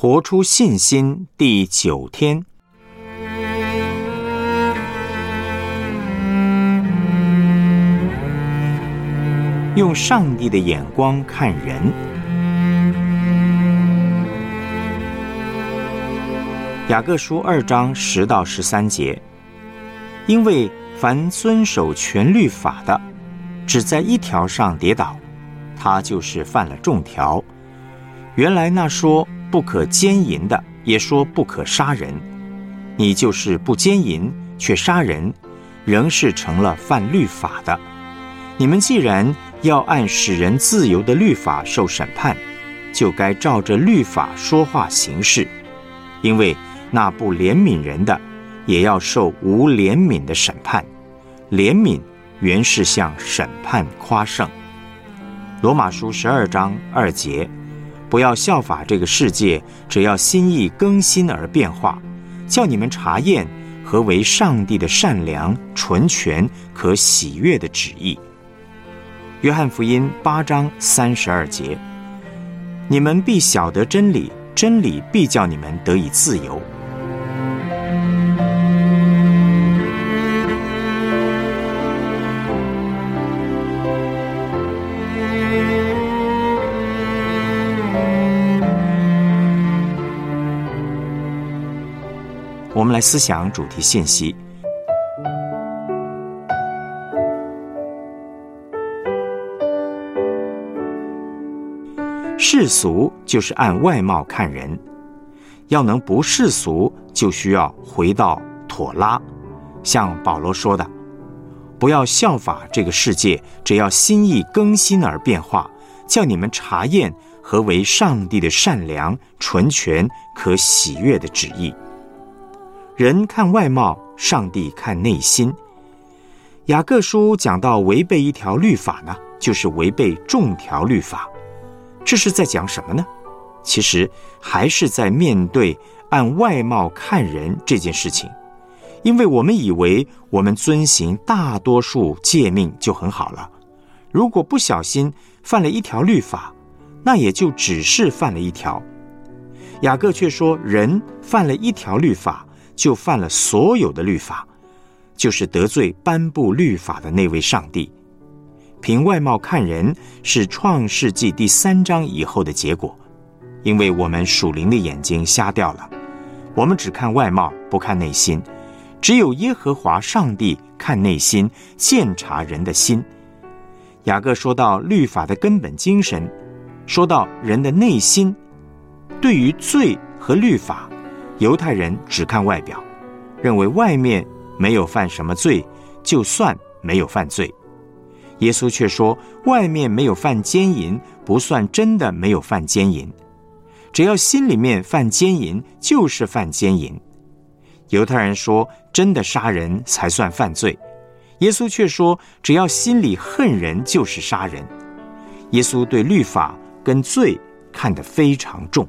活出信心第九天，用上帝的眼光看人。雅各书二章十到十三节，因为凡遵守全律法的，只在一条上跌倒，他就是犯了众条。原来那说。不可奸淫的，也说不可杀人。你就是不奸淫却杀人，仍是成了犯律法的。你们既然要按使人自由的律法受审判，就该照着律法说话行事。因为那不怜悯人的，也要受无怜悯的审判。怜悯原是向审判夸胜。罗马书十二章二节。不要效法这个世界，只要心意更新而变化，叫你们查验何为上帝的善良、纯全、可喜悦的旨意。约翰福音八章三十二节：你们必晓得真理，真理必叫你们得以自由。我们来思想主题信息。世俗就是按外貌看人，要能不世俗，就需要回到妥拉。像保罗说的：“不要效法这个世界，只要心意更新而变化，叫你们查验何为上帝的善良、纯全、可喜悦的旨意。”人看外貌，上帝看内心。雅各书讲到违背一条律法呢，就是违背众条律法。这是在讲什么呢？其实还是在面对按外貌看人这件事情。因为我们以为我们遵行大多数诫命就很好了，如果不小心犯了一条律法，那也就只是犯了一条。雅各却说，人犯了一条律法。就犯了所有的律法，就是得罪颁布律法的那位上帝。凭外貌看人是创世纪第三章以后的结果，因为我们属灵的眼睛瞎掉了，我们只看外貌不看内心，只有耶和华上帝看内心，鉴察人的心。雅各说到律法的根本精神，说到人的内心，对于罪和律法。犹太人只看外表，认为外面没有犯什么罪，就算没有犯罪。耶稣却说，外面没有犯奸淫，不算真的没有犯奸淫。只要心里面犯奸淫，就是犯奸淫。犹太人说，真的杀人才算犯罪。耶稣却说，只要心里恨人，就是杀人。耶稣对律法跟罪看得非常重。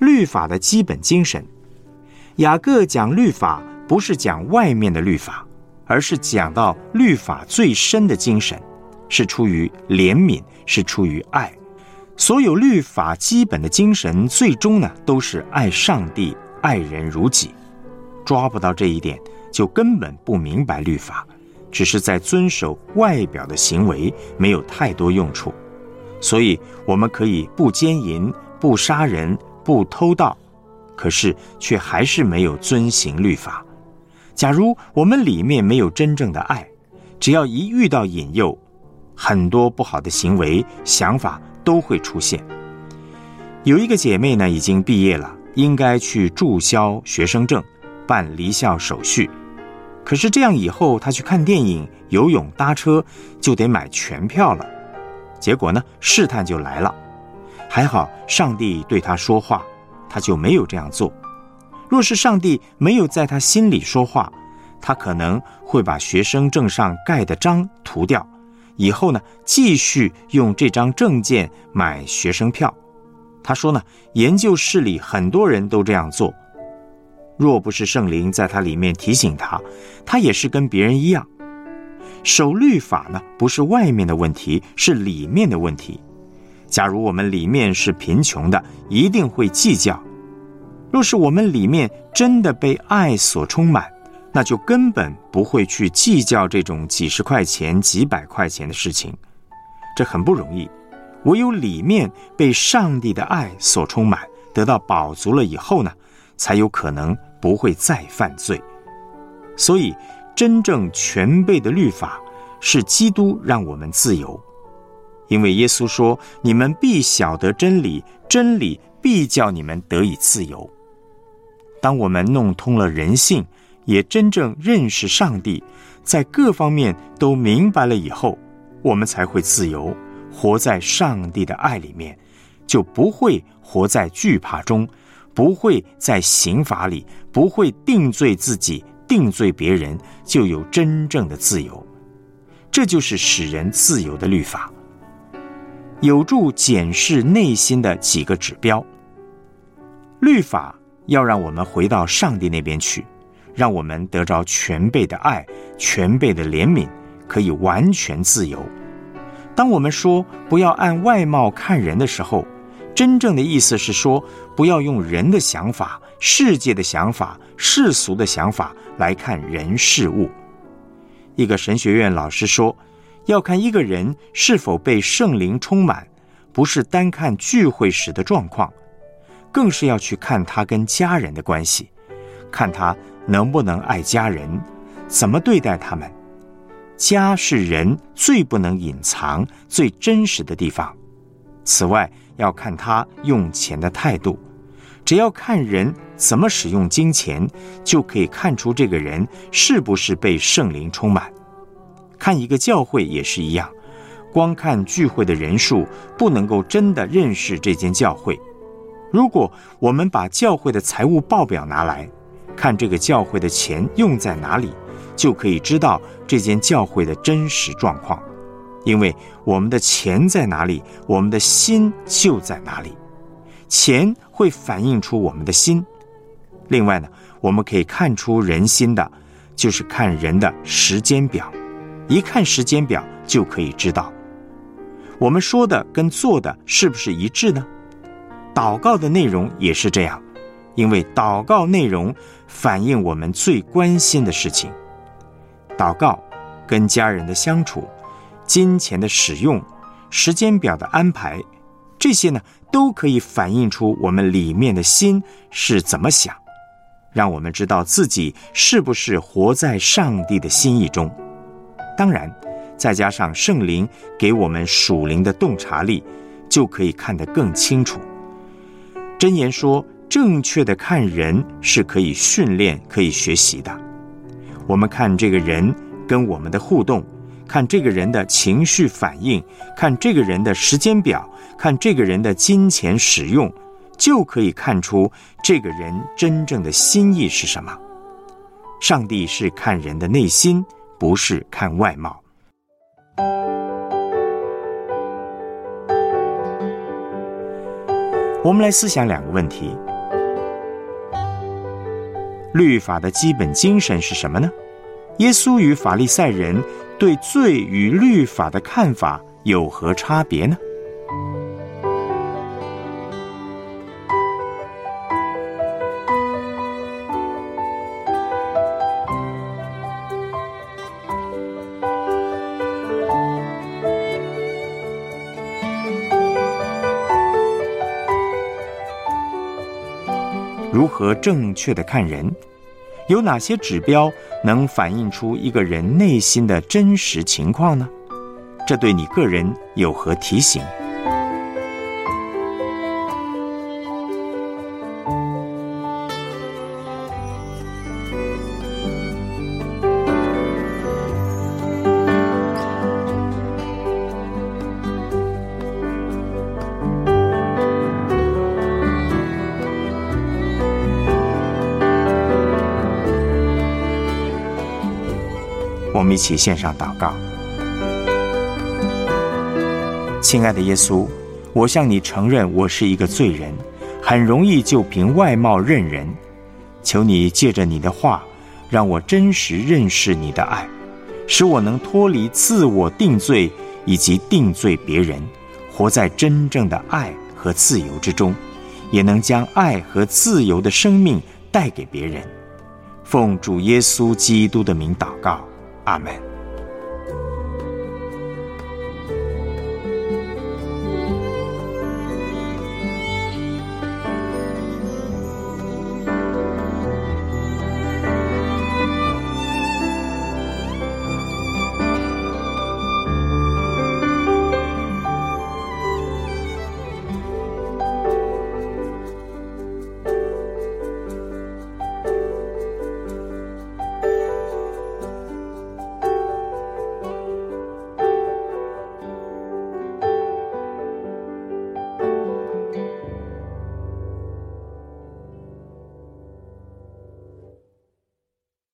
律法的基本精神，雅各讲律法不是讲外面的律法，而是讲到律法最深的精神，是出于怜悯，是出于爱。所有律法基本的精神，最终呢都是爱上帝、爱人如己。抓不到这一点，就根本不明白律法，只是在遵守外表的行为，没有太多用处。所以，我们可以不奸淫，不杀人。不偷盗，可是却还是没有遵行律法。假如我们里面没有真正的爱，只要一遇到引诱，很多不好的行为、想法都会出现。有一个姐妹呢，已经毕业了，应该去注销学生证，办离校手续。可是这样以后，她去看电影、游泳、搭车，就得买全票了。结果呢，试探就来了。还好，上帝对他说话，他就没有这样做。若是上帝没有在他心里说话，他可能会把学生证上盖的章涂掉，以后呢，继续用这张证件买学生票。他说呢，研究室里很多人都这样做。若不是圣灵在他里面提醒他，他也是跟别人一样。守律法呢，不是外面的问题，是里面的问题。假如我们里面是贫穷的，一定会计较；若是我们里面真的被爱所充满，那就根本不会去计较这种几十块钱、几百块钱的事情。这很不容易。唯有里面被上帝的爱所充满，得到饱足了以后呢，才有可能不会再犯罪。所以，真正全备的律法是基督让我们自由，因为耶稣说：“你们必晓得真理，真理必叫你们得以自由。”当我们弄通了人性，也真正认识上帝，在各方面都明白了以后，我们才会自由。活在上帝的爱里面，就不会活在惧怕中，不会在刑罚里，不会定罪自己、定罪别人，就有真正的自由。这就是使人自由的律法，有助检视内心的几个指标。律法要让我们回到上帝那边去，让我们得着全备的爱、全备的怜悯，可以完全自由。当我们说不要按外貌看人的时候，真正的意思是说，不要用人的想法、世界的想法、世俗的想法来看人事物。一个神学院老师说，要看一个人是否被圣灵充满，不是单看聚会时的状况，更是要去看他跟家人的关系，看他能不能爱家人，怎么对待他们。家是人最不能隐藏、最真实的地方。此外，要看他用钱的态度。只要看人怎么使用金钱，就可以看出这个人是不是被圣灵充满。看一个教会也是一样，光看聚会的人数，不能够真的认识这间教会。如果我们把教会的财务报表拿来看，这个教会的钱用在哪里？就可以知道这间教会的真实状况，因为我们的钱在哪里，我们的心就在哪里。钱会反映出我们的心。另外呢，我们可以看出人心的，就是看人的时间表。一看时间表，就可以知道我们说的跟做的是不是一致呢？祷告的内容也是这样，因为祷告内容反映我们最关心的事情。祷告、跟家人的相处、金钱的使用、时间表的安排，这些呢，都可以反映出我们里面的心是怎么想，让我们知道自己是不是活在上帝的心意中。当然，再加上圣灵给我们属灵的洞察力，就可以看得更清楚。箴言说，正确的看人是可以训练、可以学习的。我们看这个人跟我们的互动，看这个人的情绪反应，看这个人的时间表，看这个人的金钱使用，就可以看出这个人真正的心意是什么。上帝是看人的内心，不是看外貌。我们来思想两个问题。律法的基本精神是什么呢？耶稣与法利赛人对罪与律法的看法有何差别呢？如何正确的看人？有哪些指标能反映出一个人内心的真实情况呢？这对你个人有何提醒？我们一起献上祷告，亲爱的耶稣，我向你承认我是一个罪人，很容易就凭外貌认人。求你借着你的话，让我真实认识你的爱，使我能脱离自我定罪以及定罪别人，活在真正的爱和自由之中，也能将爱和自由的生命带给别人。奉主耶稣基督的名祷告，Amén.